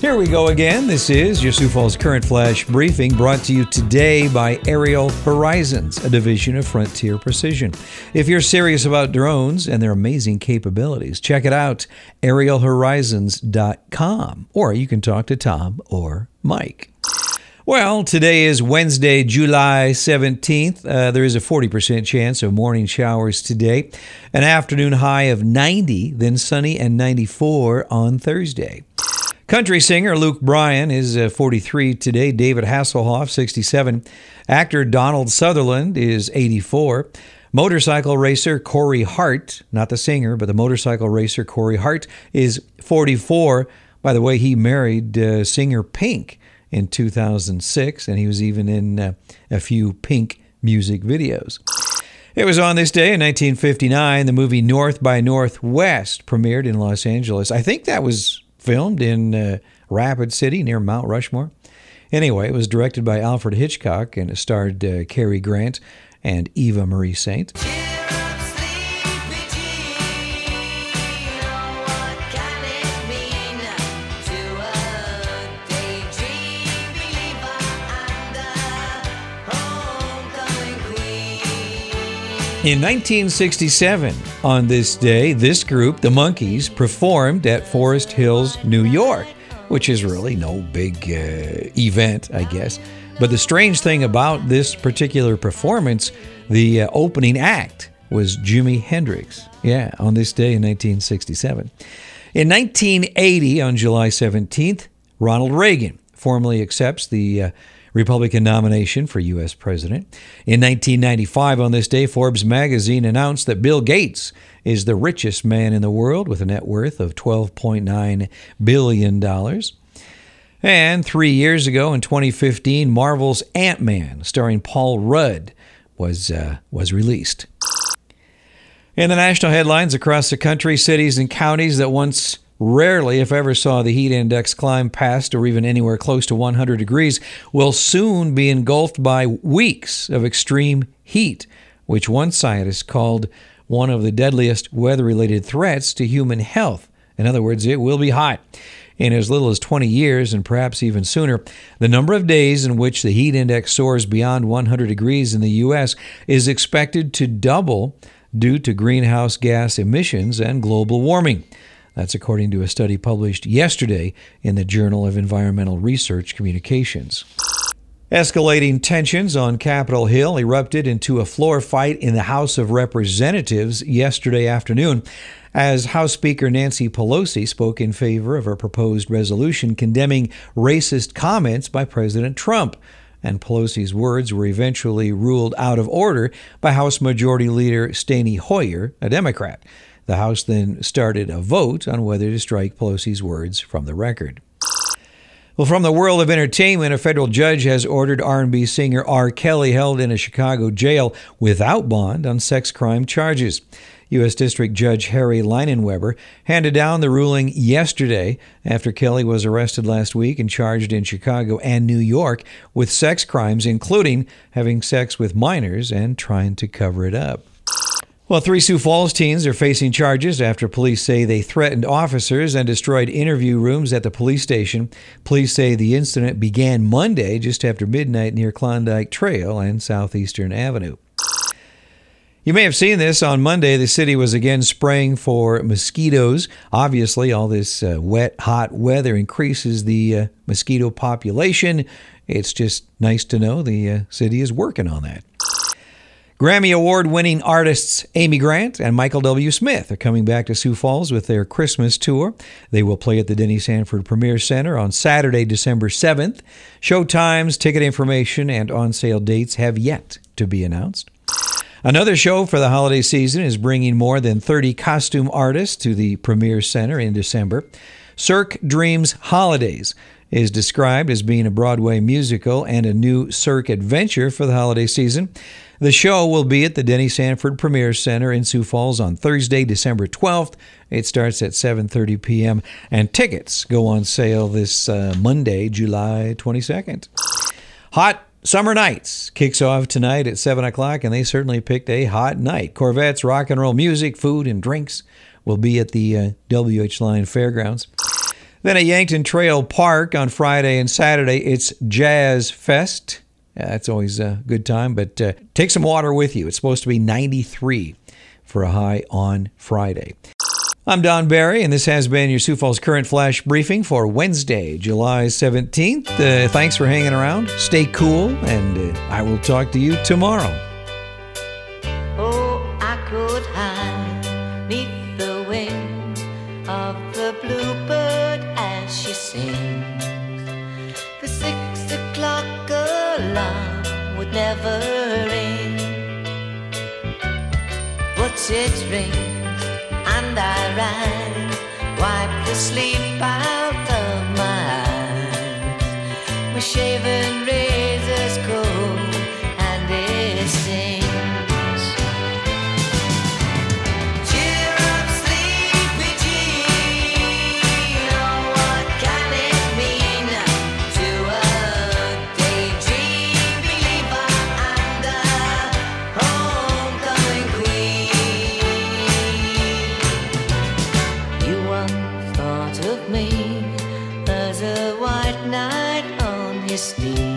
Here we go again. This is your Sioux Falls Current Flash briefing brought to you today by Aerial Horizons, a division of Frontier Precision. If you're serious about drones and their amazing capabilities, check it out, aerialhorizons.com, or you can talk to Tom or Mike. Well, today is Wednesday, July 17th. Uh, there is a 40% chance of morning showers today, an afternoon high of 90, then sunny and 94 on Thursday. Country singer Luke Bryan is uh, 43 today. David Hasselhoff, 67. Actor Donald Sutherland is 84. Motorcycle racer Corey Hart, not the singer, but the motorcycle racer Corey Hart, is 44. By the way, he married uh, singer Pink in 2006, and he was even in uh, a few Pink music videos. It was on this day in 1959 the movie North by Northwest premiered in Los Angeles. I think that was filmed in uh, Rapid City near Mount Rushmore. Anyway, it was directed by Alfred Hitchcock and it starred uh, Cary Grant and Eva Marie Saint. In 1967, on this day, this group, the Monkees, performed at Forest Hills, New York, which is really no big uh, event, I guess. But the strange thing about this particular performance, the uh, opening act was Jimi Hendrix. Yeah, on this day in 1967. In 1980, on July 17th, Ronald Reagan formally accepts the uh, Republican nomination for U.S. President. In 1995, on this day, Forbes magazine announced that Bill Gates is the richest man in the world with a net worth of $12.9 billion. And three years ago, in 2015, Marvel's Ant Man, starring Paul Rudd, was, uh, was released. In the national headlines across the country, cities and counties that once rarely, if ever, saw the heat index climb past or even anywhere close to 100 degrees, will soon be engulfed by weeks of extreme heat, which one scientist called one of the deadliest weather related threats to human health. In other words, it will be hot. In as little as 20 years, and perhaps even sooner, the number of days in which the heat index soars beyond 100 degrees in the U.S. is expected to double due to greenhouse gas emissions and global warming. That's according to a study published yesterday in the Journal of Environmental Research Communications. Escalating tensions on Capitol Hill erupted into a floor fight in the House of Representatives yesterday afternoon as House Speaker Nancy Pelosi spoke in favor of a proposed resolution condemning racist comments by President Trump. And Pelosi's words were eventually ruled out of order by House Majority Leader Steny Hoyer, a Democrat. The House then started a vote on whether to strike Pelosi's words from the record. Well, from the world of entertainment, a federal judge has ordered R&B singer R. Kelly held in a Chicago jail without bond on sex crime charges. U.S. District Judge Harry Leinenweber handed down the ruling yesterday after Kelly was arrested last week and charged in Chicago and New York with sex crimes, including having sex with minors and trying to cover it up. Well, three Sioux Falls teens are facing charges after police say they threatened officers and destroyed interview rooms at the police station. Police say the incident began Monday just after midnight near Klondike Trail and Southeastern Avenue. You may have seen this on Monday. The city was again spraying for mosquitoes. Obviously, all this uh, wet, hot weather increases the uh, mosquito population. It's just nice to know the uh, city is working on that. Grammy Award winning artists Amy Grant and Michael W. Smith are coming back to Sioux Falls with their Christmas tour. They will play at the Denny Sanford Premier Center on Saturday, December 7th. Show times, ticket information, and on sale dates have yet to be announced. Another show for the holiday season is bringing more than 30 costume artists to the Premier Center in December. Cirque Dreams Holidaze is described as being a Broadway musical and a new Cirque adventure for the holiday season. The show will be at the Denny Sanford Premier Center in Sioux Falls on Thursday, December 12th. It starts at 7:30 p.m. and tickets go on sale this uh, Monday, July 22nd. Hot Summer Nights kicks off tonight at 7 o'clock, and they certainly picked a hot night. Corvettes, rock and roll music, food, and drinks will be at the uh, WH Lyon Fairgrounds. Then at Yankton Trail Park on Friday and Saturday, it's Jazz Fest. Yeah, that's always a good time, but uh, take some water with you. It's supposed to be 93 for a high on Friday. I'm Don Barry, and this has been your Sioux Falls Current Flash Briefing for Wednesday, July 17th. Uh, thanks for hanging around. Stay cool, and uh, I will talk to you tomorrow. The six o'clock alarm would never ring, but it rings and I rise, wipe the sleep out of my eyes. My shaven once